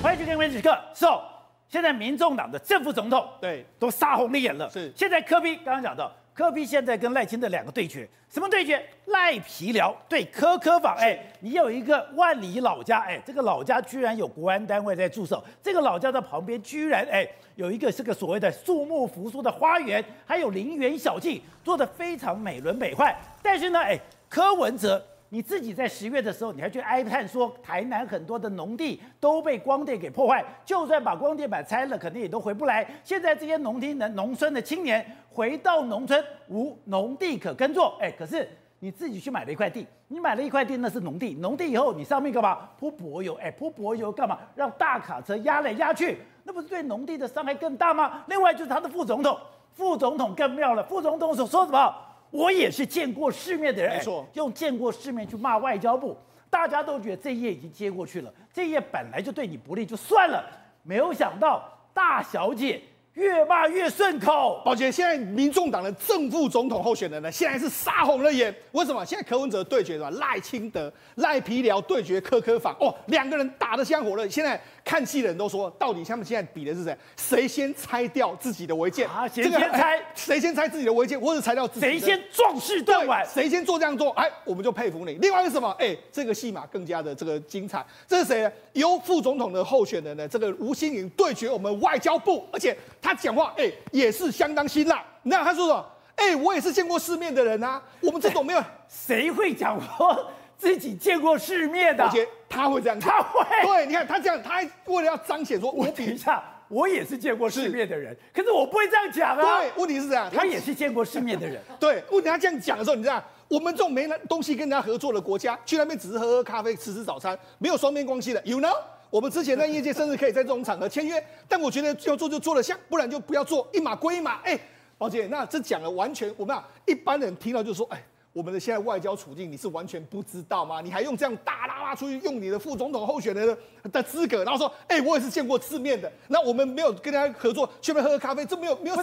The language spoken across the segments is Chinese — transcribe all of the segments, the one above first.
欢迎去看《关键时刻》。So，现在民众党的正副总统对都杀红了眼了。是，现在柯比刚刚讲到，柯比现在跟赖清德两个对决，什么对决？赖皮聊对柯柯访。哎，你有一个万里老家，哎，这个老家居然有国安单位在驻守，这个老家的旁边居然哎有一个是个所谓的树木扶疏的花园，还有林园小径，做的非常美轮美奂。但是呢，哎，柯文哲。你自己在十月的时候，你还去哀叹说，台南很多的农地都被光电给破坏，就算把光电板拆了，肯定也都回不来。现在这些农厅的农村的青年回到农村无农地可耕作，哎，可是你自己去买了一块地，你买了一块地那是农地，农地以后你上面干嘛铺柏油？哎，铺柏油干嘛？让大卡车压来压去，那不是对农地的伤害更大吗？另外就是他的副总统，副总统更妙了，副总统所说什么？我也是见过世面的人，没错，用见过世面去骂外交部，大家都觉得这一页已经接过去了，这一页本来就对你不利，就算了。没有想到大小姐越骂越顺口。宝杰，现在民众党的正副总统候选人呢，现在是杀红了眼。为什么？现在柯文哲对决是吧？赖清德、赖皮寮对决柯柯访，哦，两个人打得像火热。现在。看戏的人都说，到底他们现在比的是谁？谁先拆掉自己的违建？啊，谁先拆？谁先拆自己的违建，或者拆掉自己？谁先壮士断腕？谁先做这样做？哎，我们就佩服你。另外一个什么？哎，这个戏码更加的这个精彩。这是谁呢？由副总统的候选人呢，这个吴新颖对决我们外交部，而且他讲话哎也是相当辛辣。你看他说什么？哎，我也是见过世面的人啊。我们这种没有 谁会讲话。自己见过世面的，而且他会这样，他会，对，你看他这样，他还为了要彰显说，我比一下，我也是见过世面的人，可是我不会这样讲啊。对，问题是这样，他也是见过世面的人。对，问题他这样讲的时候，你知道，我们这种没东西跟人家合作的国家，去那边只是喝喝咖啡、吃吃早餐，没有双边关系的，you know？我们之前在业界甚至可以在这种场合签约，但我觉得要做就做得像，不然就不要做，一码归一码。哎，宝姐，那这讲了完全，我们啊，一般人听到就说，哎。我们的现在外交处境，你是完全不知道吗？你还用这样大喇喇出去用你的副总统候选人的的资格，然后说，哎、我也是见过世面的。那我们没有跟大家合作，去那边喝喝咖啡，这没有没有。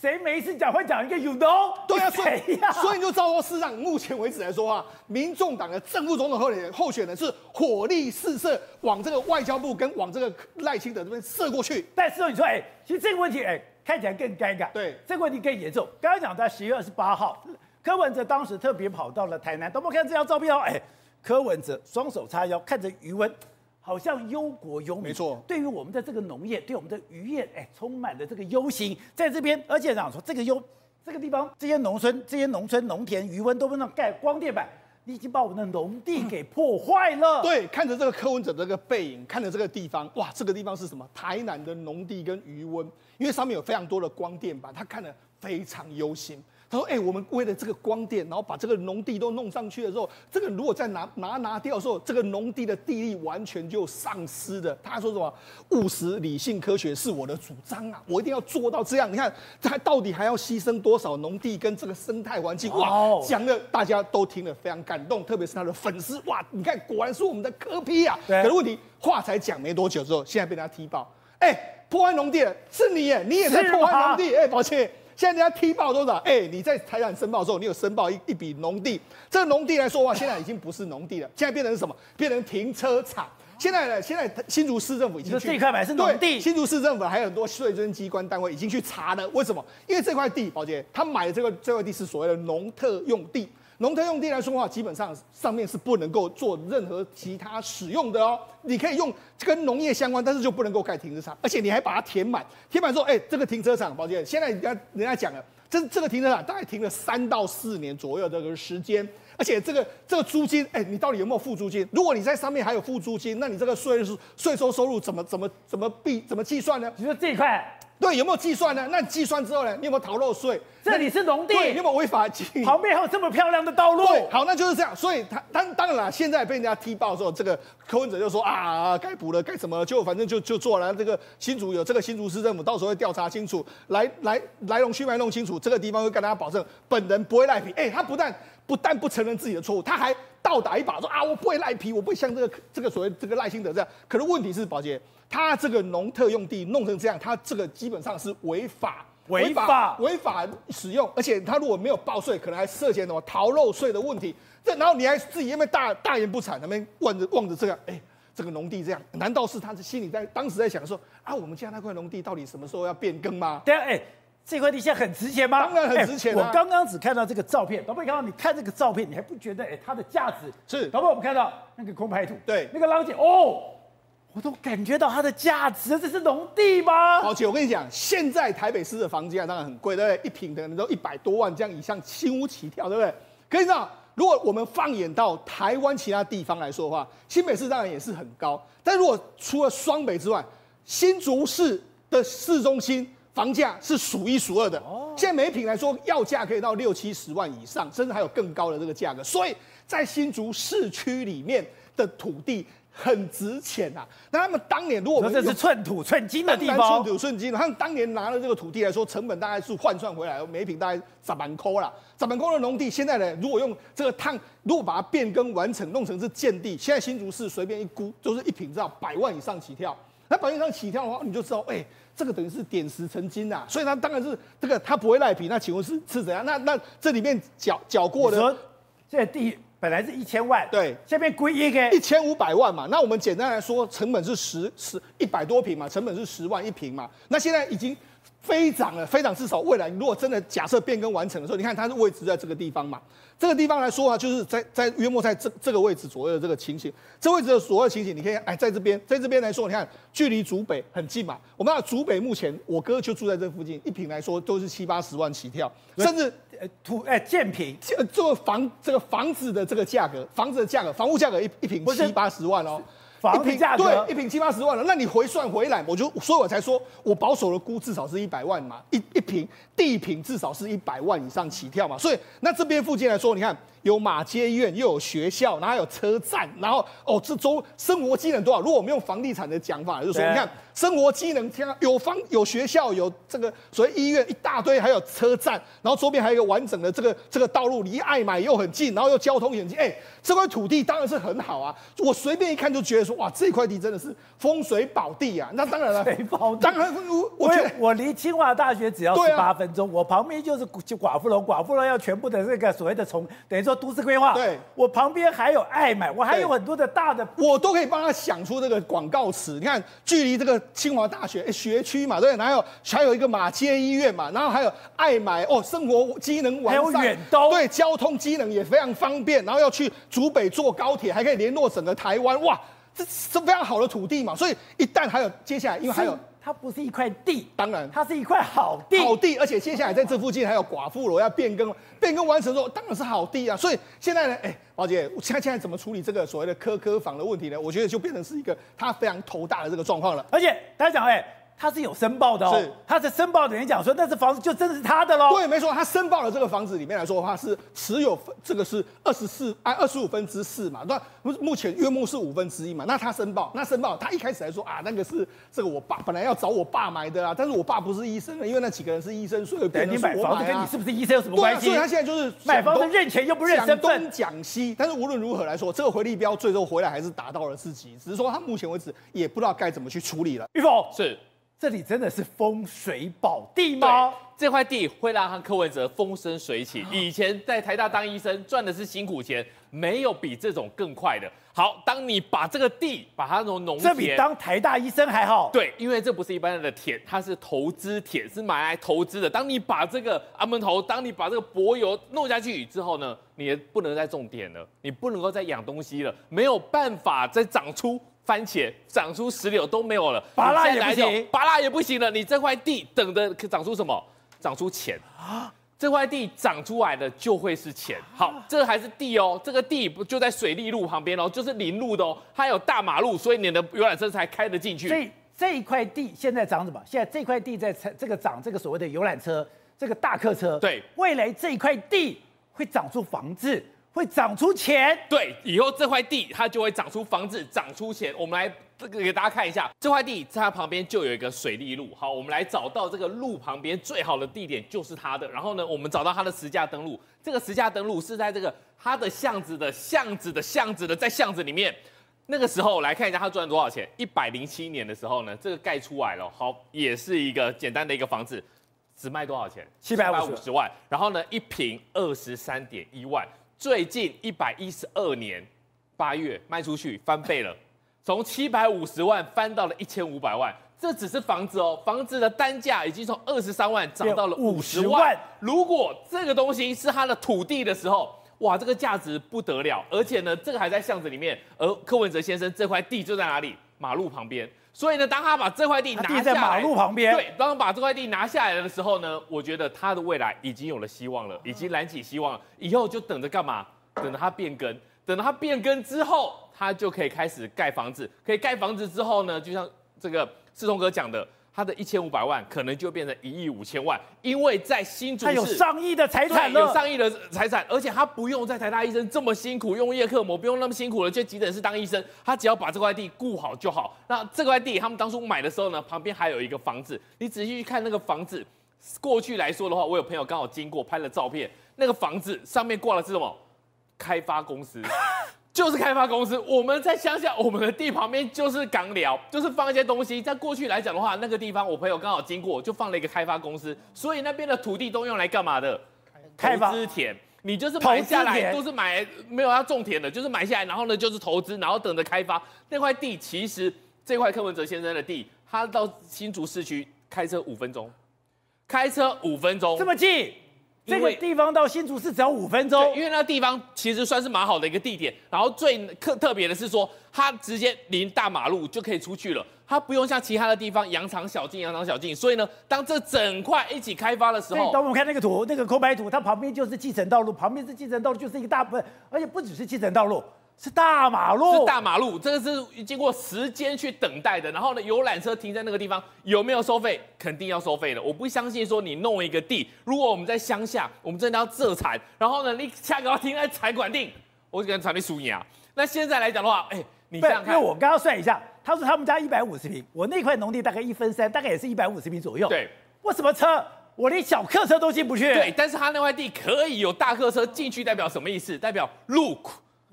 谁没事讲会讲一个 you know？对啊，所以、啊、所以你就照说，事实上目前为止来说啊，民众党的正副总统候选人候选人是火力四射，往这个外交部跟往这个赖清德这边射过去。但是你说，哎、欸，其实这个问题，哎、欸，看起来更尴尬。对，这个问题更严重。刚刚讲在十月二十八号。柯文哲当时特别跑到了台南，等我们看这张照片哦，哎，柯文哲双手叉腰，看着鱼塭，好像忧国忧民。没错，对于我们的这个农业，对我们的渔业，哎，充满了这个忧心。在这边，而且讲说这个忧，这个地方，这些农村、这些农村农田渔温都不能盖光电板，你已经把我们的农地给破坏了。对，看着这个柯文哲的这个背影，看着这个地方，哇，这个地方是什么？台南的农地跟渔温，因为上面有非常多的光电板，他看了非常忧心。他说：“哎、欸，我们为了这个光电，然后把这个农地都弄上去的时候，这个如果再拿拿拿掉的时候，这个农地的地力完全就丧失的。”他说什么？务实、理性、科学是我的主张啊！我一定要做到这样。你看，他到底还要牺牲多少农地跟这个生态环境？哇，讲的大家都听了非常感动，特别是他的粉丝。哇，你看，果然是我们的柯 P 啊！可是问题，话才讲没多久之后，现在被他踢爆。哎、欸，破坏农地了，是你耶，你也在破坏农地。哎，抱歉。现在人家踢爆多少？哎、欸，你在台湾申报的时候，你有申报一一笔农地，这个农地来说话，现在已经不是农地了，现在变成什么？变成停车场。现在呢？现在新竹市政府已经去这块买是农地，新竹市政府还有很多税征机关单位已经去查了。为什么？因为这块地，宝杰他买的这个这块地是所谓的农特用地。农特用地来说的话，基本上上面是不能够做任何其他使用的哦。你可以用跟农业相关，但是就不能够盖停车场，而且你还把它填满。填满之后，哎，这个停车场，抱歉，现在人家人家讲了，这这个停车场大概停了三到四年左右的这个时间，而且这个这个租金，哎，你到底有没有付租金？如果你在上面还有付租金，那你这个税税收收入怎么怎么怎么计怎么计算呢？你说这一块。对，有没有计算呢？那计算之后呢？你有没有逃漏税？这里是农地，对，你有没有违法经营？旁边还有这么漂亮的道路。对，好，那就是这样。所以他当当然了，现在被人家踢爆的时候，这个柯文哲就说啊，该补了，该什么，就反正就就做了。这个新竹有这个新竹市政府，到时候会调查清楚，来来来龙去脉弄清楚，这个地方会跟大家保证，本人不会赖皮。哎，他不但不但不承认自己的错误，他还倒打一耙，说啊，我不会赖皮，我不会像这个这个所谓这个赖清德这样。可是问题是，宝杰。他这个农特用地弄成这样，他这个基本上是违法、违法、违法使用，而且他如果没有报税，可能还涉嫌什么逃漏税的问题。这然后你还自己因为大大言不惭，那边望着望着这个，哎，这个农地这样？难道是他的心里在当时在想说啊，我们家那块农地到底什么时候要变更吗？对啊，哎，这块地现在很值钱吗？当然很值钱啊。我刚刚只看到这个照片，宝贝，刚刚你看这个照片，你还不觉得哎它的价值？是，宝贝，我们看到那个空拍图，对，那个浪姐哦，我都感觉到它的价值，这是农地吗？而且我跟你讲，现在台北市的房价当然很贵，对不对？一平可能都一百多万这样以上，新屋起跳，对不对？可以知道。如果我们放眼到台湾其他地方来说的话，新北市当然也是很高。但如果除了双北之外，新竹市的市中心房价是数一数二的。哦，现在每平来说，要价可以到六七十万以上，甚至还有更高的这个价格。所以在新竹市区里面的土地。很值钱呐、啊！那他们当年如果我们这是寸土寸金的地方，寸土寸金。他们当年拿了这个土地来说，成本大概是换算回来，每一坪大概十万块啦。十万块的农地，现在呢，如果用这个碳，如果把它变更完成，弄成是建地，现在新竹市随便一估，就是一坪至少百万以上起跳。那百万以上起跳的话，你就知道，哎、欸，这个等于是点石成金呐、啊。所以它当然是这个，它不会赖皮。那请问是是怎样？那那这里面缴缴过的这第。本来是一千万，对，下面归一个一千五百万嘛。那我们简单来说，成本是十十一百多平嘛，成本是十万一平嘛。那现在已经飞涨了，飞涨至少未来，如果真的假设变更完成的时候，你看它的位置在这个地方嘛。这个地方来说啊，就是在在约莫在这这个位置左右的这个情形，这位置的所有情形，你可以哎，在这边，在这边来说，你看距离竹北很近嘛。我们那竹北目前，我哥就住在这附近，一平来说都是七八十万起跳，甚至呃土哎建平，这这个房这个房子的这个价格，房子的价格，房屋价格一一平七八十万哦。房子价格对，一平七八十万了，那你回算回来，我就所以我才说，我保守的估至少是一百万嘛，一一平地平至少是一百万以上起跳嘛，所以那这边附近来说，你看。有马街医院，又有学校，然后还有车站，然后哦，这周生活机能多少？如果我们用房地产的讲法，就是说，你看生活机能，像有方、有学校、有这个所谓医院一大堆，还有车站，然后周边还有一个完整的这个这个道路，离爱买又很近，然后又交通很近。哎，这块土地当然是很好啊！我随便一看就觉得说，哇，这块地真的是风水宝地啊！那当然了，当然我我离清华大学只要十八分钟，我旁边就是就寡妇楼，寡妇楼要全部的这个所谓的从等于说。都市规划，对，我旁边还有爱买，我还有很多的大的，我都可以帮他想出这个广告词。你看，距离这个清华大学学区嘛，对，然后还有一个马街医院嘛，然后还有爱买哦，生活机能完善，还有远东，对，交通机能也非常方便，然后要去竹北坐高铁，还可以联络整个台湾，哇，这是非常好的土地嘛。所以一旦还有接下来，因为还有。它不是一块地，当然，它是一块好地。好地，而且接下来在这附近还有寡妇楼要变更，变更完成之后，当然是好地啊。所以现在呢，哎，宝姐，现在现在怎么处理这个所谓的科科房的问题呢？我觉得就变成是一个他非常头大的这个状况了。而且大家讲，哎。他是有申报的哦，是他是申报的人讲说，那这房子就真的是他的喽。对，没错，他申报的这个房子里面来说的话，是持有这个是二十四按二十五分之四嘛，那目前约莫是五分之一嘛。那他申报，那申报他一开始来说啊，那个是这个我爸本来要找我爸买的啊，但是我爸不是医生，因为那几个人是医生，所以变成我买啊。你买房子跟你是不是医生有什么关系？对，所以他现在就是买房子认钱又不认身份，讲东讲西。但是无论如何来说，这个回力标最终回来还是打到了自己，只是说他目前为止也不知道该怎么去处理了。玉凤是。这里真的是风水宝地吗？这块地会让柯文哲风生水起。以前在台大当医生赚的是辛苦钱，没有比这种更快的。好，当你把这个地把它从农田，这比当台大医生还好。对，因为这不是一般的田，它是投资田，是买来投资的。当你把这个阿门头，当你把这个柏油弄下去之后呢，你也不能再种田了，你不能够再养东西了，没有办法再长出。番茄长出石榴都没有了，芭乐也不行，芭乐也不行了。你这块地等着长出什么？长出钱啊！这块地长出来的就会是钱。好，这还是地哦，这个地不就在水利路旁边哦，就是林路的哦，它有大马路，所以你的游览车才开得进去。所以这一块地现在长什么？现在这块地在这个长这个所谓的游览车，这个大客车。对，未来这一块地会长出房子。会长出钱，对，以后这块地它就会长出房子，长出钱。我们来这个给大家看一下，这块地在它旁边就有一个水利路。好，我们来找到这个路旁边最好的地点就是它的。然后呢，我们找到它的实价登录，这个实价登录是在这个它的巷子的巷子的巷子的在巷子里面。那个时候来看一下它赚多少钱。一百零七年的时候呢，这个盖出来了，好，也是一个简单的一个房子，只卖多少钱？七百五十万。然后呢，一平二十三点一万。最近一百一十二年八月卖出去翻倍了，从七百五十万翻到了一千五百万。这只是房子哦，房子的单价已经从二十三万涨到了五十万。如果这个东西是他的土地的时候，哇，这个价值不得了。而且呢，这个还在巷子里面，而柯文哲先生这块地就在哪里？马路旁边。所以呢，当他把这块地拿下来，地在马路旁边。对，当他把这块地拿下来的时候呢，我觉得他的未来已经有了希望了，已经燃起希望了。以后就等着干嘛？等着他变更。等到他变更之后，他就可以开始盖房子。可以盖房子之后呢，就像这个。志同哥讲的，他的一千五百万可能就变成一亿五千万，因为在新竹市，他有上亿的财产了，有上亿的财产，而且他不用在台大医生这么辛苦，用叶克膜，不用那么辛苦了去急诊室当医生，他只要把这块地顾好就好。那这块地他们当初买的时候呢，旁边还有一个房子，你仔细去看那个房子，过去来说的话，我有朋友刚好经过拍了照片，那个房子上面挂的是什么？开发公司。就是开发公司，我们在乡下，我们的地旁边就是港寮，就是放一些东西。在过去来讲的话，那个地方我朋友刚好经过，就放了一个开发公司，所以那边的土地都用来干嘛的？开发田，你就是买下来都是买没有要种田的，就是买下来，然后呢就是投资，然后等着开发。那块地其实这块柯文哲先生的地，他到新竹市区开车五分钟，开车五分钟，这么近。这个地方到新竹市只要五分钟，因为那地方其实算是蛮好的一个地点。然后最特特别的是说，它直接临大马路就可以出去了，它不用像其他的地方羊肠小径、羊肠小径。所以呢，当这整块一起开发的时候，等我们看那个图，那个空白图，它旁边就是继承道路，旁边是继承道路，就是一个大部分，而且不只是继承道路。是大马路，是大马路，这个是经过时间去等待的。然后呢，游览车停在那个地方有没有收费？肯定要收费的。我不相信说你弄一个地，如果我们在乡下，我们真的要自产，然后呢，你下个要停在财管定，我就跟场地输你啊。那现在来讲的话，哎，你这样看，因为我刚刚算一下，他说他们家一百五十平，我那块农地大概一分三，大概也是一百五十平左右。对，为什么车？我连小客车都进不去。对，但是他那块地可以有大客车进去，代表什么意思？代表路。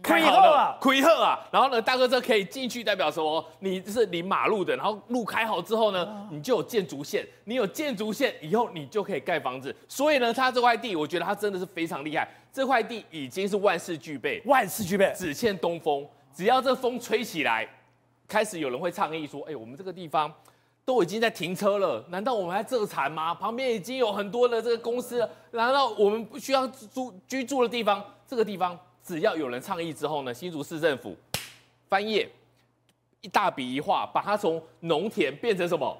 开好了，亏贺啊！然后呢，大哥车可以进去，代表什么你是临马路的。然后路开好之后呢，你就有建筑线，你有建筑线以后，你就可以盖房子。所以呢，他这块地，我觉得他真的是非常厉害。这块地已经是万事俱备，万事俱备，只欠东风。只要这风吹起来，开始有人会倡议说：“哎，我们这个地方都已经在停车了，难道我们还这惨吗？旁边已经有很多的这个公司了，难道我们不需要住居住的地方？这个地方？”只要有人倡议之后呢，新竹市政府翻页，一大笔一画，把它从农田变成什么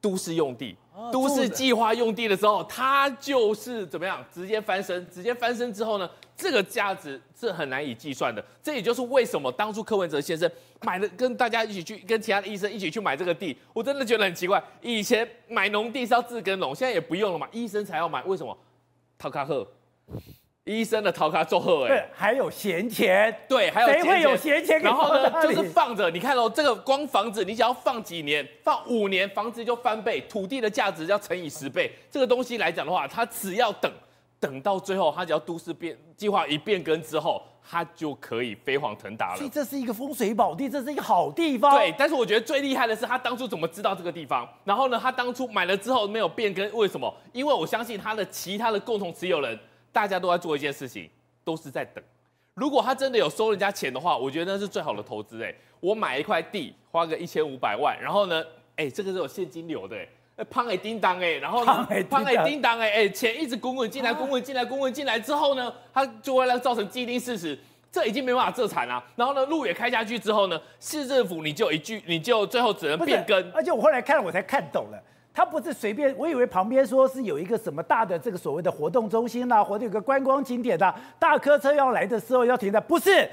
都市用地、啊、都市计划用地的时候，它就是怎么样直接翻身，直接翻身之后呢，这个价值是很难以计算的。这也就是为什么当初柯文哲先生买了，跟大家一起去，跟其他的医生一起去买这个地，我真的觉得很奇怪。以前买农地是要自耕农，现在也不用了嘛，医生才要买，为什么？陶卡赫。医生的逃卡做贺哎，对，还有闲钱，对，还有谁会有闲钱？然后呢，就是放着，你看哦，这个光房子，你只要放几年，放五年，房子就翻倍，土地的价值要乘以十倍。这个东西来讲的话，它只要等，等到最后，它只要都市变计划一变更之后，它就可以飞黄腾达了。所以这是一个风水宝地，这是一个好地方。对，但是我觉得最厉害的是他当初怎么知道这个地方？然后呢，他当初买了之后没有变更，为什么？因为我相信他的其他的共同持有人。大家都在做一件事情，都是在等。如果他真的有收人家钱的话，我觉得那是最好的投资。哎，我买一块地，花个一千五百万，然后呢，哎，这个是有现金流的。哎，胖哎叮当哎，然后呢，胖哎叮当哎，哎，钱一直滚滚进来，滚滚进来，滚滚进来之后呢，它就会让造成既定事实，这已经没办法自产了。然后呢，路也开下去之后呢，市政府你就一句，你就最后只能变更。而且我后来看了，我才看懂了。他不是随便，我以为旁边说是有一个什么大的这个所谓的活动中心啦，或者有个观光景点的，大客车要来的时候要停的，不是，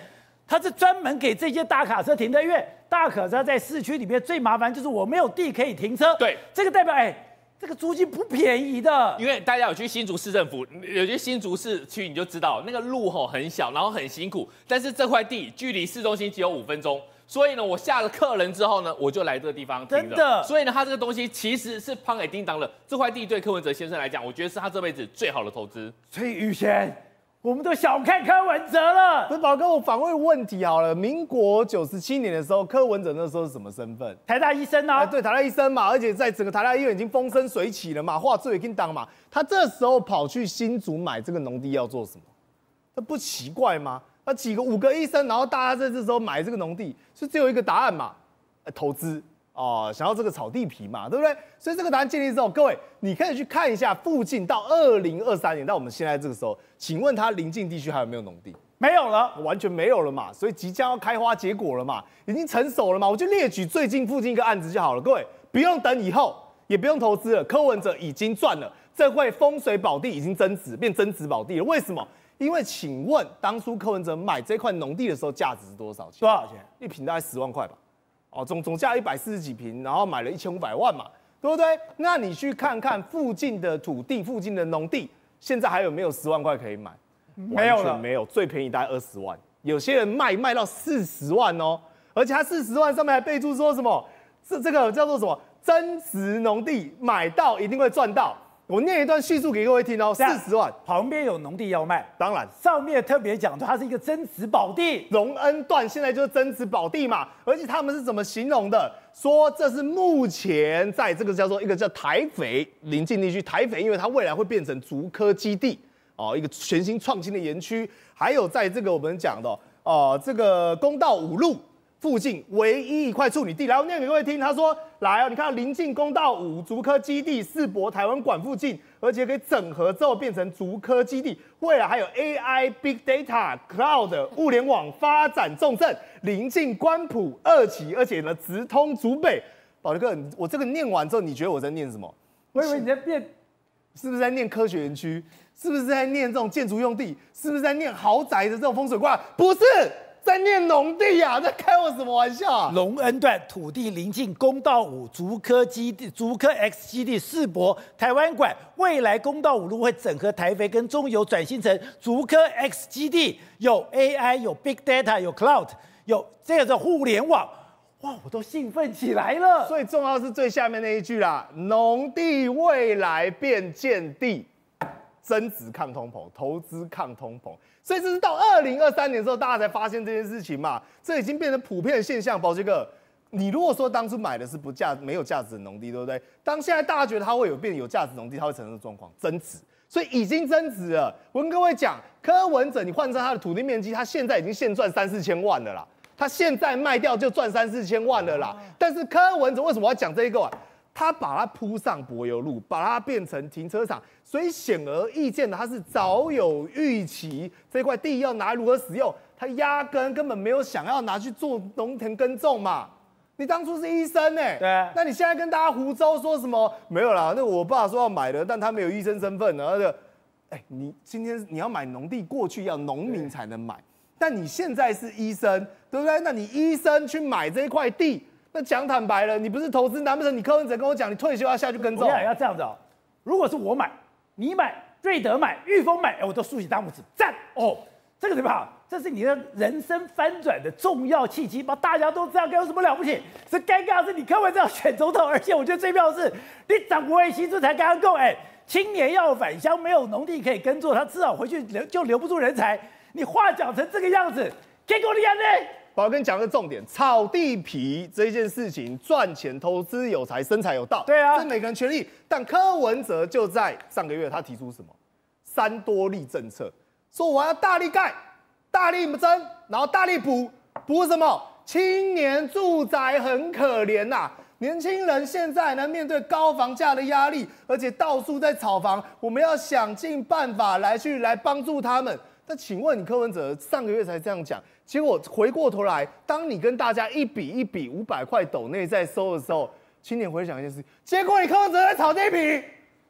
他是专门给这些大卡车停的，因为大卡车在市区里面最麻烦就是我没有地可以停车。对，这个代表哎，这个租金不便宜的。因为大家有去新竹市政府，有去新竹市区你就知道，那个路吼很小，然后很辛苦，但是这块地距离市中心只有五分钟。所以呢，我下了客人之后呢，我就来这个地方停真的。所以呢，他这个东西其实是胖给叮当的。这块地对柯文哲先生来讲，我觉得是他这辈子最好的投资。所以宇贤，我们都小看柯文哲了。不是宝哥，我反问问题好了。民国九十七年的时候，柯文哲那时候是什么身份？台大医生啊。对，台大医生嘛，而且在整个台大医院已经风生水起了嘛，话最给叮当嘛。他这时候跑去新竹买这个农地要做什么？这不奇怪吗？啊，几个五个医生，然后大家在这时候买这个农地，是只有一个答案嘛？呃、投资哦，想要这个草地皮嘛，对不对？所以这个答案建立之后，各位你可以去看一下附近到二零二三年到我们现在这个时候，请问它邻近地区还有没有农地？没有了，完全没有了嘛。所以即将要开花结果了嘛，已经成熟了嘛。我就列举最近附近一个案子就好了，各位不用等以后，也不用投资了，柯文哲已经赚了，这块风水宝地已经增值，变增值宝地了。为什么？因为，请问当初柯文哲买这块农地的时候，价值是多少钱？多少钱？一平大概十万块吧。哦，总总价一百四十几平，然后买了一千五百万嘛，对不对？那你去看看附近的土地，附近的农地，现在还有没有十万块可以买？没有了，没有。最便宜大概二十万，有些人卖卖到四十万哦，而且他四十万上面还备注说什么？这这个叫做什么？增值农地，买到一定会赚到。我念一段叙述给各位听哦，四十万，旁边有农地要卖，当然上面特别讲它是一个增值宝地，荣恩段现在就是增值宝地嘛，而且他们是怎么形容的？说这是目前在这个叫做一个叫台肥临近地区，台肥因为它未来会变成竹科基地哦，一个全新创新的园区，还有在这个我们讲的哦，这个公道五路。附近唯一一块处女地，来我念给各位听。他说：“来哦，你看临近公道五竹科基地世博台湾馆附近，而且可以整合之后变成竹科基地，未来还有 AI Big Data Cloud 物联网发展重镇，临近关埔二期，而且呢直通竹北。”宝杰哥，我这个念完之后，你觉得我在念什么？我以为你在变，是不是在念科学园区？是不是在念这种建筑用地？是不是在念豪宅的这种风水卦？不是。在念农地呀、啊，在开我什么玩笑啊？龙恩段土地临近公道五竹科基地、竹科 X 基地世博台湾馆，未来公道五路会整合台肥跟中油，转型成竹科 X 基地，有 AI、有 Big Data、有 Cloud、有这个的互联网，哇，我都兴奋起来了。最重要是最下面那一句啦，农地未来变建地，增值抗通膨，投资抗通膨。所以这是到二零二三年之后，大家才发现这件事情嘛，这已经变成普遍的现象。宝杰哥，你如果说当初买的是不价没有价值的农地，对不对？当现在大家觉得它会有变有价值农地，它会产生的状况增值，所以已经增值了。我跟各位讲，柯文哲你换成他的土地面积，他现在已经现赚三四千万了啦，他现在卖掉就赚三四千万了啦。但是柯文哲为什么要讲这一个啊？他把它铺上柏油路，把它变成停车场，所以显而易见的，他是早有预期这块地要拿如何使用，他压根根本没有想要拿去做农田耕种嘛。你当初是医生呢、欸？对，那你现在跟大家胡诌说什么？没有啦，那我爸说要买的，但他没有医生身份，然后就，哎，你今天你要买农地，过去要农民才能买，但你现在是医生，对不对？那你医生去买这一块地。那讲坦白了，你不是投资，难不成你柯文哲跟我讲，你退休要下去耕种？我要这样子哦。如果是我买，你买，瑞德买，裕丰买，哎，我都竖起大拇指，赞哦。这个怎么好？这是你的人生翻转的重要契机，把大家都知道该有什么了不起？是尴尬是你柯文哲要选总统，而且我觉得最妙的是，你掌国会新竹才刚刚够，哎，青年要返乡，没有农地可以耕作，他至少回去留就留不住人才。你话讲成这个样子，结果你安呢？我跟你讲个重点，炒地皮这件事情赚钱、投资有财、生财有道，对啊，是每个人权利。但柯文哲就在上个月，他提出什么“三多利”政策，说我要大力盖、大力增，然后大力补，补什么？青年住宅很可怜呐、啊，年轻人现在呢面对高房价的压力，而且到处在炒房，我们要想尽办法来去来帮助他们。那请问你柯文哲上个月才这样讲，结果回过头来，当你跟大家一笔一笔五百块斗内在收的时候，请你回想一件事，结果你柯文哲在炒地皮，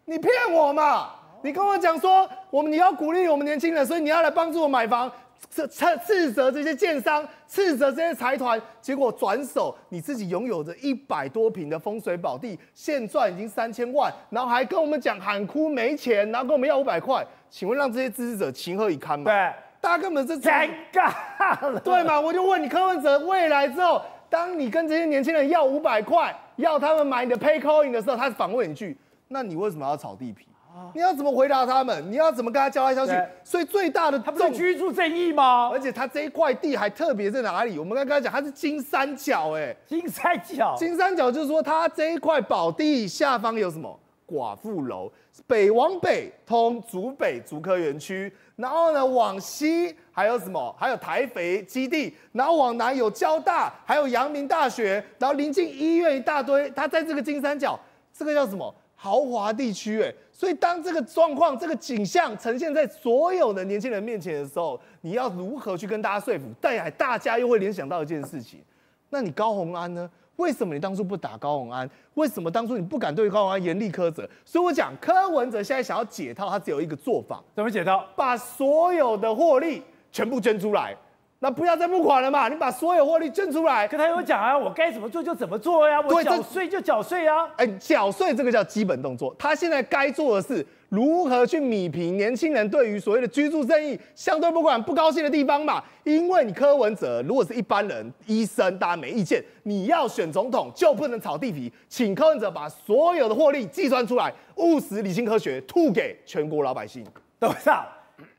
你骗我嘛？你跟我讲说，我们你要鼓励我们年轻人，所以你要来帮助我买房，斥斥责这些建商，斥责这些财团，结果转手你自己拥有着一百多坪的风水宝地，现赚已经三千万，然后还跟我们讲喊哭没钱，然后跟我们要五百块。请问让这些支持者情何以堪嘛？对，大家根本是尴尬了，对吗？我就问你，柯文哲未来之后，当你跟这些年轻人要五百块，要他们买你的 Paycoin 的时候，他反问一句：那你为什么要炒地皮？你要怎么回答他们？你要怎么跟他交代消息？所以最大的，他不是居住正义吗？而且他这一块地还特别在哪里？我们刚刚讲，他是金三角，哎，金三角，金三角就是说，他这一块宝地下方有什么？寡妇楼，北往北通竹北竹科园区，然后呢往西还有什么？还有台肥基地，然后往南有交大，还有阳明大学，然后临近医院一大堆。它在这个金三角，这个叫什么？豪华地区哎。所以当这个状况、这个景象呈现在所有的年轻人面前的时候，你要如何去跟大家说服？但大家又会联想到一件事情，那你高虹安呢？为什么你当初不打高虹安？为什么当初你不敢对高虹安严厉苛责？所以我讲柯文哲现在想要解套，他只有一个做法，怎么解套？把所有的获利全部捐出来。那不要再募款了嘛！你把所有获利捐出来。可他有讲啊，我该怎么做就怎么做呀，我缴税就缴税啊。哎，缴税这个叫基本动作。他现在该做的是如何去弭平年轻人对于所谓的居住正义相对不管不高兴的地方嘛？因为你柯文哲如果是一般人，医生大家没意见，你要选总统就不能炒地皮，请柯文哲把所有的获利计算出来，务实、理性、科学，吐给全国老百姓。董事长，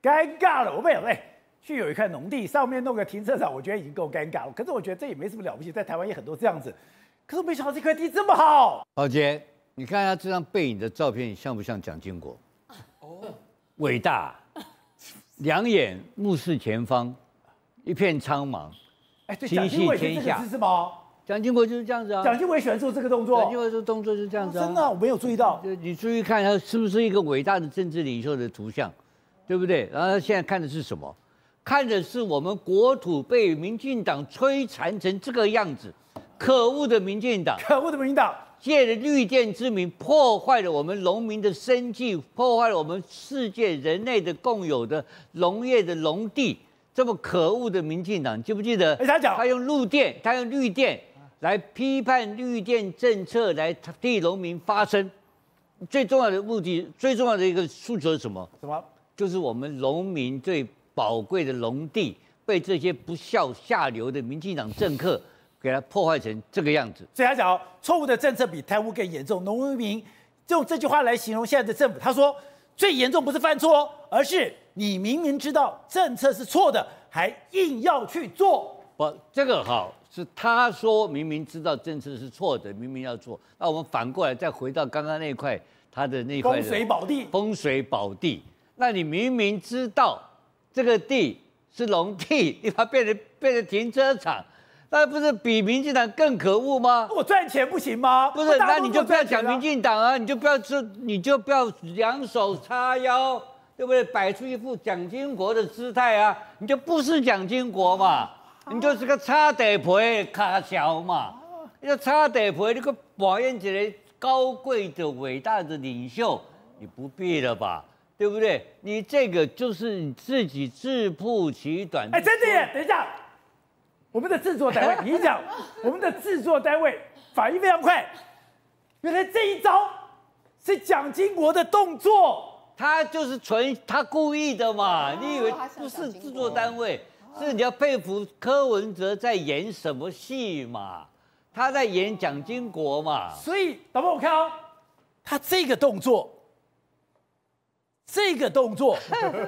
尴尬了，我没有哎。去有一块农地，上面弄个停车场，我觉得已经够尴尬了。可是我觉得这也没什么了不起，在台湾也很多这样子。可是没想到这块地这么好。宝杰，你看他这张背影的照片，像不像蒋经国？哦，伟大，两眼目视前方，一片苍茫，哎，对，蒋经国是这个姿势吗？蒋经国就是这样子啊。蒋经国喜欢做这个动作。蒋经国这动作就是这样子啊。真的，我没有注意到。你注意看他是不是一个伟大的政治领袖的图像，对不对？然后他现在看的是什么？看的是我们国土被民进党摧残成这个样子，可恶的民进党，可恶的民进党，借着绿电之名破坏了我们农民的生计，破坏了我们世界人类的共有的农业的农地，这么可恶的民进党，记不记得？他讲，他用绿电，他用绿电来批判绿电政策，来替农民发声。最重要的目的，最重要的一个诉求是什么？什么？就是我们农民最。宝贵的农地被这些不孝下流的民进党政客给它破坏成这个样子，所以他讲错误的政策比贪污更严重。农民用这句话来形容现在的政府，他说最严重不是犯错，而是你明明知道政策是错的，还硬要去做。不，这个好是他说明明知道政策是错的，明明要做。那我们反过来再回到刚刚那块他的那块风水宝地，风水宝地。那你明明知道。这个地是农地，你把它变成变成停车场，那不是比民进党更可恶吗？我赚钱不行吗？不是，那你就不要讲民进党啊，你就不要说，你就不要两手叉腰，对不对？摆出一副蒋经国的姿态啊，你就不是蒋经国嘛，你就是个擦地皮的卡小嘛，你就擦地皮，你个表演起来高贵的伟大的领袖，你不必了吧？对不对？你这个就是你自己自曝其短。哎，真的耶！等一下，我们的制作单位，你讲，我们的制作单位 反应非常快。原来这一招是蒋经国的动作，他就是纯他故意的嘛？你以为不是制作单位？是你要佩服柯文哲在演什么戏嘛？他在演蒋经国嘛？所以，导播我看哦，他这个动作。这个动作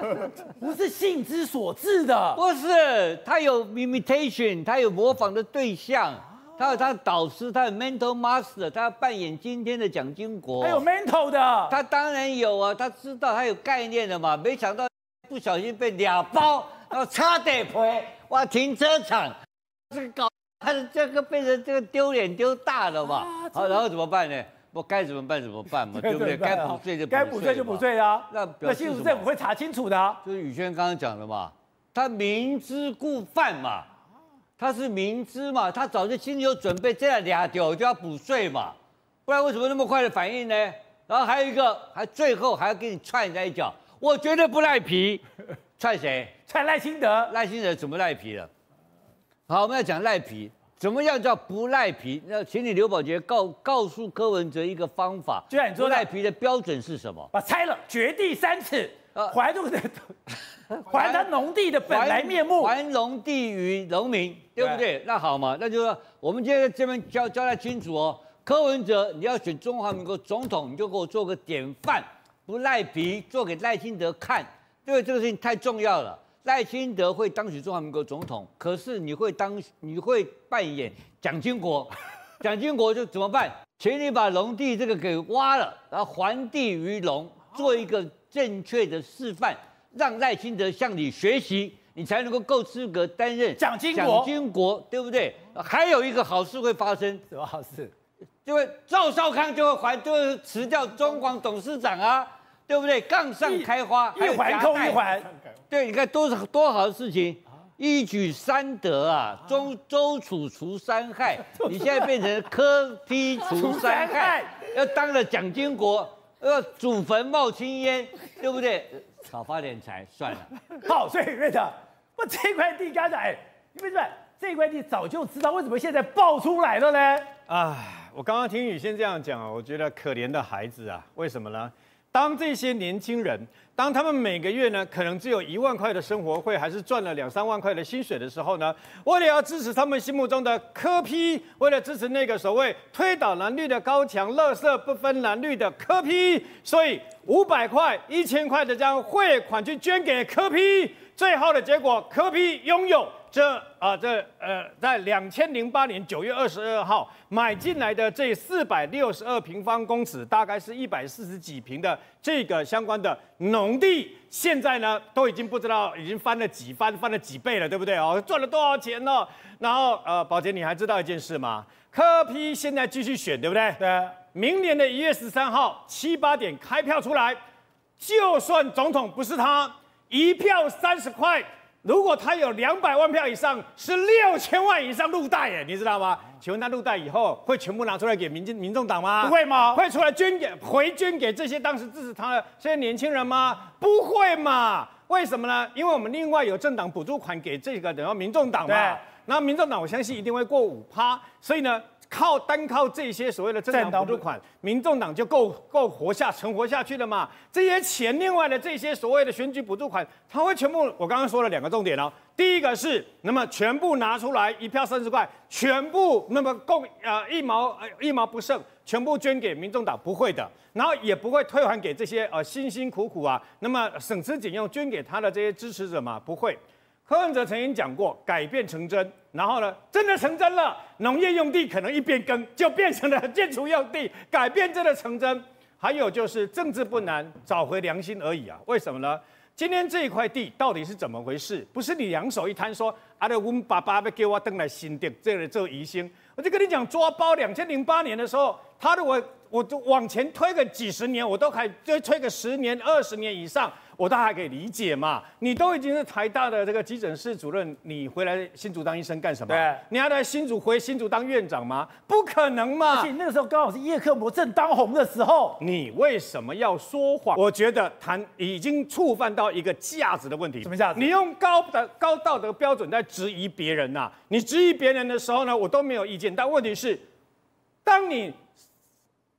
不是性之所至的，不是，他有 imitation，他有模仿的对象，他有他的导师，他有 mental master，他要扮演今天的蒋经国，还有 mental 的，他当然有啊，他知道他有概念的嘛，没想到不小心被俩包，然后差点赔，哇，停车场，这个搞，他的这个变成这个丢脸丢大了嘛，好，然后怎么办呢？不该怎么办怎么办嘛，对不对？该补税就该补税就补税啊。那那新竹政府会查清楚的啊。就是宇轩刚刚讲的嘛，他明知故犯嘛，他是明知嘛，他早就心里有准备，这样俩丢就要补税嘛，不然为什么那么快的反应呢？然后还有一个，还最后还要给你踹人家一脚，我绝对不赖皮，踹谁？踹赖清德。赖清德怎么赖皮了？好，我们要讲赖皮。怎么样叫不赖皮？那请你刘宝杰告告诉柯文哲一个方法。就像你说赖皮的标准是什么？把拆了，掘地三尺，还这个 还他农地的本来面目，还农地于农民，对不对？对那好嘛，那就说我们今天在这边交交代清楚哦。柯文哲，你要选中华民国总统，你就给我做个典范，不赖皮，做给赖清德看，因为这个事情太重要了。赖清德会当选中华民国总统，可是你会当你会扮演蒋经国，蒋经国就怎么办？请你把农地这个给挖了，然后还地于农，做一个正确的示范，让赖清德向你学习，你才能够够资格担任蒋经国。蒋经国，对不对？还有一个好事会发生，什么好事？就会赵少康就会还，就会辞掉中广董事长啊，对不对？杠上开花，一环扣一环。对，你看多少多好的事情，一举三得啊！周周楚除三害，你现在变成柯 P 除三害，要当了蒋经国，要祖坟冒青烟，对不对？少发点财算了。好，所以瑞德，我这块地刚才，你为什么这块地早就知道，为什么现在爆出来了呢？啊。我刚刚听雨欣这样讲啊，我觉得可怜的孩子啊，为什么呢？当这些年轻人，当他们每个月呢，可能只有一万块的生活费，还是赚了两三万块的薪水的时候呢，为了要支持他们心目中的柯批为了支持那个所谓推倒蓝绿的高墙，垃圾不分蓝绿的柯批所以五百块、一千块的将汇款去捐给柯批最后的结果，柯批拥有。这啊，这呃，在两千零八年九月二十二号买进来的这四百六十二平方公尺，大概是一百四十几平的这个相关的农地，现在呢都已经不知道已经翻了几番，翻了几倍了，对不对哦？赚了多少钱呢？然后呃，宝杰，你还知道一件事吗？柯批现在继续选，对不对？对。明年的一月十三号七八点开票出来，就算总统不是他，一票三十块。如果他有两百万票以上，是六千万以上入袋耶，你知道吗？请问他入袋以后会全部拿出来给民进民众党吗？不会吗？会出来捐给回捐给这些当时支持他的这些年轻人吗？不会嘛？为什么呢？因为我们另外有政党补助款给这个等于民众党嘛，那民众党我相信一定会过五趴，所以呢。靠单靠这些所谓的政党补助款，民众党就够够活下存活下去了嘛？这些钱，另外的这些所谓的选举补助款，他会全部，我刚刚说了两个重点哦。第一个是，那么全部拿出来一票三十块，全部那么共呃一毛呃一毛不剩，全部捐给民众党，不会的，然后也不会退还给这些呃辛辛苦苦啊，那么省吃俭用捐给他的这些支持者嘛，不会。柯文哲曾经讲过，改变成真，然后呢，真的成真了。农业用地可能一变更，就变成了建筑用地，改变真的成真。还有就是政治不难，找回良心而已啊。为什么呢？今天这一块地到底是怎么回事？不是你两手一摊说，阿德温爸爸要给我登来新店，这里做宜兴。我就跟你讲，抓包两千零八年的时候，他如果我就往前推个几十年，我都还追推个十年、二十年以上。我倒还可以理解嘛，你都已经是台大的这个急诊室主任，你回来新竹当医生干什么？对，你要来新竹回新竹当院长吗？不可能嘛！而且那个时候刚好是叶克膜正当红的时候，你为什么要说谎？我觉得谈已经触犯到一个价值的问题。什么价值？你用高的高道德标准在质疑别人呐、啊？你质疑别人的时候呢，我都没有意见。但问题是，当你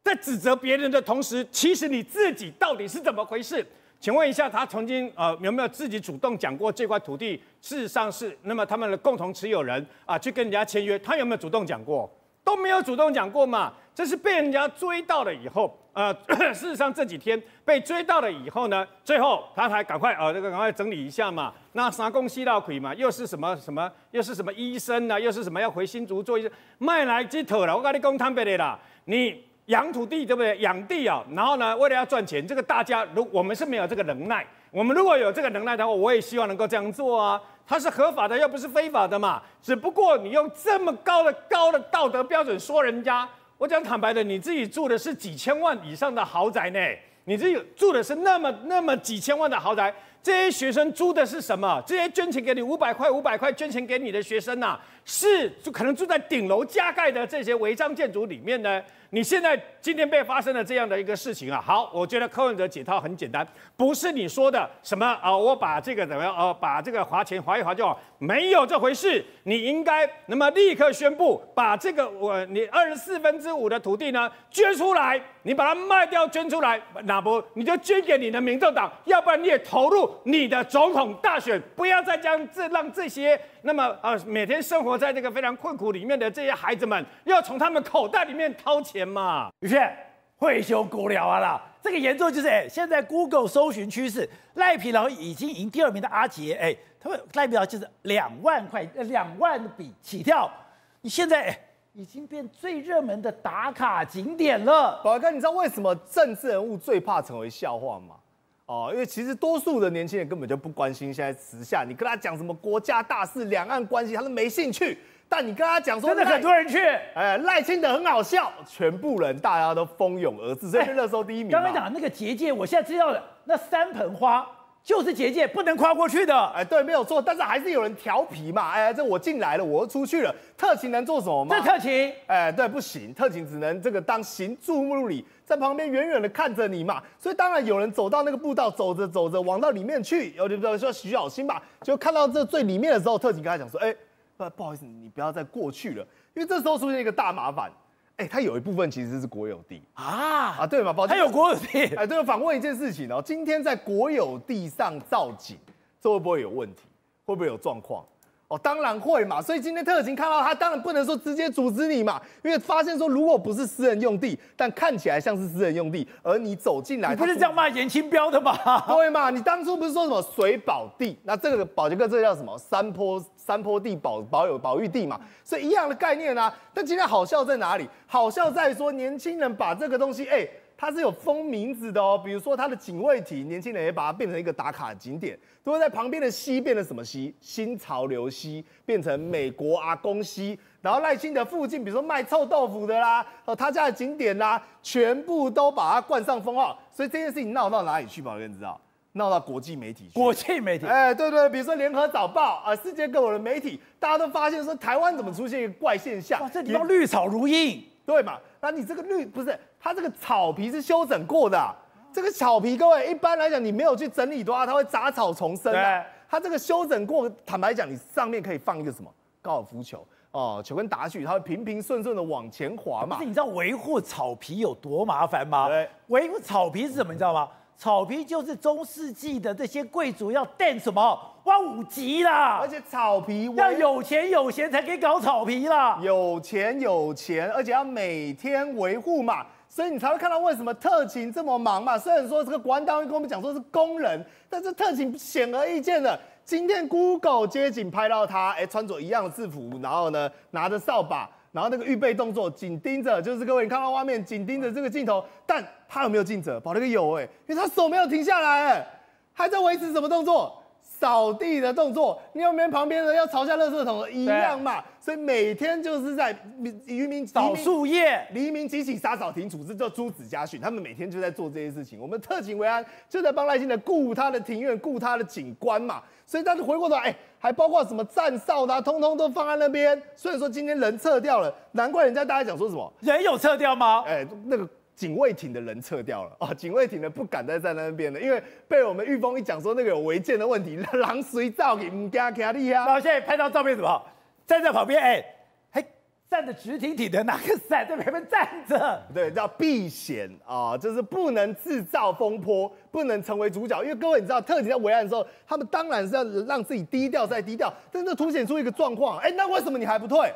在指责别人的同时，其实你自己到底是怎么回事？请问一下，他曾经呃有没有自己主动讲过这块土地事实上是那么他们的共同持有人啊、去跟人家签约？他有没有主动讲过？都没有主动讲过嘛？这是被人家追到了以后，呃，事实上这几天被追到了以后呢，最后他才赶快呃这个赶快整理一下嘛。那三公西道亏嘛，又是什么什么，又是什么医生啊，又是什么要回新竹做医生，卖来这头了。我跟你讲坦白的啦，你。养土地对不对？养地啊，然后呢，为了要赚钱，这个大家如我们是没有这个能耐。我们如果有这个能耐的话，我也希望能够这样做啊。它是合法的，又不是非法的嘛。只不过你用这么高的高的道德标准说人家，我讲坦白的，你自己住的是几千万以上的豪宅呢？你自己住的是那么那么几千万的豪宅，这些学生租的是什么？这些捐钱给你五百块五百块捐钱给你的学生呐、是就可能住在顶楼加盖的这些违章建筑里面呢？你现在今天被发生了这样的一个事情啊，好，我觉得柯文哲解套很简单，不是你说的什么啊，我把这个怎么样呃，把这个划钱划一划就好，没有这回事。你应该那么立刻宣布，把这个我你二十四分之五的土地呢捐出来，你把它卖掉捐出来，那不你就捐给你的民政党，要不然你也投入你的总统大选，不要再将这让这些。那么呃，每天生活在这个非常困苦里面的这些孩子们，要从他们口袋里面掏钱嘛？宇轩，会修国了啊啦！这个严重就是，哎，现在 Google 搜寻趋势，赖皮佬已经赢第二名的阿杰，哎，他们赖皮佬就是两万块，两万笔起跳。你现在，已经变最热门的打卡景点了。宝哥，你知道为什么政治人物最怕成为笑话吗？哦，因为其实多数的年轻人根本就不关心现在时下，你跟他讲什么国家大事、两岸关系，他都没兴趣。但你跟他讲说，真的很多人去，哎，赖清德很好笑，全部人大家都蜂拥而至，所以热搜第一名。刚刚讲那个结界，我现在知道了，那三盆花。就是结界不能跨过去的，哎，对，没有错，但是还是有人调皮嘛，哎，这我进来了，我又出去了，特勤能做什么吗？这特勤，哎，对，不行，特勤只能这个当行注目礼，在旁边远远的看着你嘛，所以当然有人走到那个步道，走着走着往到里面去，有点说徐小新吧，就看到这最里面的时候，特勤跟他讲说，哎，不，不好意思，你不要再过去了，因为这时候出现一个大麻烦。哎，它有一部分其实是国有地啊啊，对嘛？它有国有地。哎，对，访问一件事情哦，今天在国有地上造景，这会不会有问题？会不会有状况？哦，当然会嘛。所以今天特勤看到他，当然不能说直接阻止你嘛，因为发现说如果不是私人用地，但看起来像是私人用地，而你走进来，你不是这样骂严清标的嘛？对嘛？你当初不是说什么水保地？那这个宝杰哥，这个叫什么？山坡山坡地保保有保育地嘛？所以一样的概念啊。但今天好笑在哪里？好笑在说年轻人把这个东西，哎。它是有封名字的哦，比如说它的警卫亭，年轻人也把它变成一个打卡景点。都会在旁边的溪变成什么溪？新潮流溪变成美国阿公溪。然后赖清德附近，比如说卖臭豆腐的啦，哦，他家的景点啦，全部都把它冠上封号。所以这件事情闹到哪里去？宝哥你知道？闹到国际媒体去。国际媒体？哎，对对，比如说联合早报啊，世界各国的媒体，大家都发现说台湾怎么出现一个怪现象？哇，这地方绿草如茵，对嘛？那你这个绿不是？它这个草皮是修整过的，啊，这个草皮，各位一般来讲，你没有去整理的话，它会杂草丛生的，啊。它这个修整过，坦白讲，你上面可以放一个什么高尔夫球哦，球跟打下去，它会平平顺顺的往前滑嘛。可是你知道维护草皮有多麻烦吗？对，维护草皮是什么？你知道吗？草皮就是中世纪的这些贵族要垫什么挖五级啦，而且草皮要有钱有闲才可以搞草皮啦，有钱有钱，而且要每天维护嘛。所以你才会看到为什么特勤这么忙嘛？虽然说这个国安单位跟我们讲说是工人，但是特勤显而易见的，今天 Google 街景拍到他，哎，穿着一样的制服，然后呢拿着扫把，然后那个预备动作紧盯着，就是各位你看到画面紧盯着这个镜头，但他有没有尽责？保那个有哎，因为他手没有停下来，哎，还在维持什么动作？扫地的动作，你有没有旁边的要朝下垃圾桶一样嘛？所以每天就是在渔民扫树叶，黎明即起洒草停组织，叫朱子家训，他们每天就在做这些事情。我们特警维安就在帮赖清德顾他的庭院，顾他的景观嘛。所以但是回过头来，哎，还包括什么站哨的，通通都放在那边。虽然说今天人撤掉了，难怪人家大家讲说什么人有撤掉吗？哎，那个。警卫艇的人撤掉了哦，警卫艇的不敢再在那边了，因为被我们玉峰一讲说那个有违建的问题，狼随造给唔加卡利啊。然后现在拍到照片什么？站在旁边，哎、欸，还站得直挺挺的，拿个伞在旁边站着，对，叫避险啊，就是不能制造风波，不能成为主角。因为各位你知道，特警在围案的时候，他们当然是要让自己低调再低调，但这凸显出一个状况，哎，那为什么你还不退？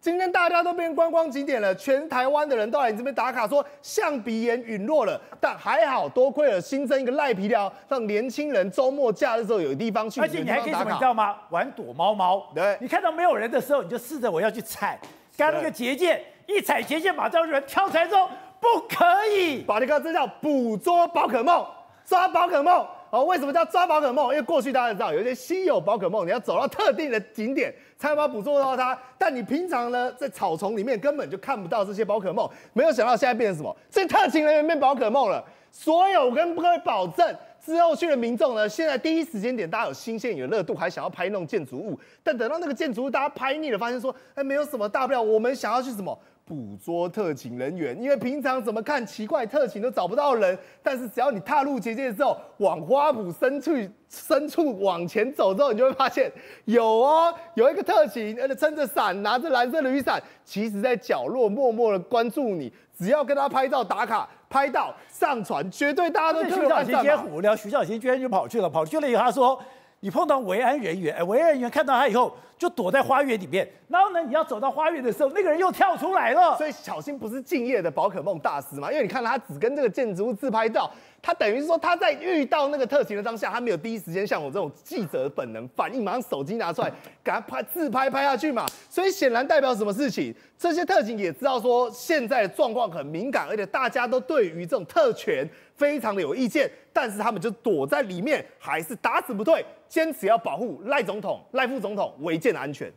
今天大家都变观光景点了，全台湾的人都来你这边打卡，说象鼻岩陨落了，但还好，多亏了新增一个赖皮寮，让年轻人周末假日的时候有地方去。而且你还可以什么，你知道吗？玩躲猫猫。对，你看到没有人的时候，你就试着我要去踩，刚那个结界，一踩结界，马上有人跳出来说不可以。宝杰哥，这叫捕捉宝可梦，抓宝可梦。哦，为什么叫抓宝可梦？因为过去大家知道，有一些稀有宝可梦，你要走到特定的景点才能把它捕捉到它。但你平常呢，在草丛里面根本就看不到这些宝可梦。没有想到现在变成什么？这特勤人员变宝可梦了。所有跟各位保证，之后去的民众呢，现在第一时间点大家有新鲜有热度，还想要拍那种建筑物。但等到那个建筑物大家拍腻了，发现说，哎，没有什么大不了。我们想要去什么？捕捉特警人员，因为平常怎么看奇怪特警都找不到人，但是只要你踏入结界之后，往花圃深处深处往前走之后，你就会发现有哦，有一个特警，而且撑着伞，拿着蓝色的雨伞，其实在角落默默的关注你。只要跟他拍照打卡，拍到上传，绝对大家都特别。徐小新今天无聊，徐小新居然就跑去了，跑去了以后他说。你碰到维安人员，哎，维安人员看到他以后就躲在花园里面，然后呢，你要走到花园的时候，那个人又跳出来了。所以小新不是敬业的宝可梦大师嘛？因为你看他只跟这个建筑物自拍照，他等于是说他在遇到那个特勤的当下，他没有第一时间像我这种记者本能反应，马上手机拿出来给他拍自拍拍下去嘛。所以显然代表什么事情？这些特勤也知道说现在的状况很敏感，而且大家都对于这种特权非常的有意见，但是他们就躲在里面，还是打死不退。坚持要保护赖总统、赖副总统违建的安全。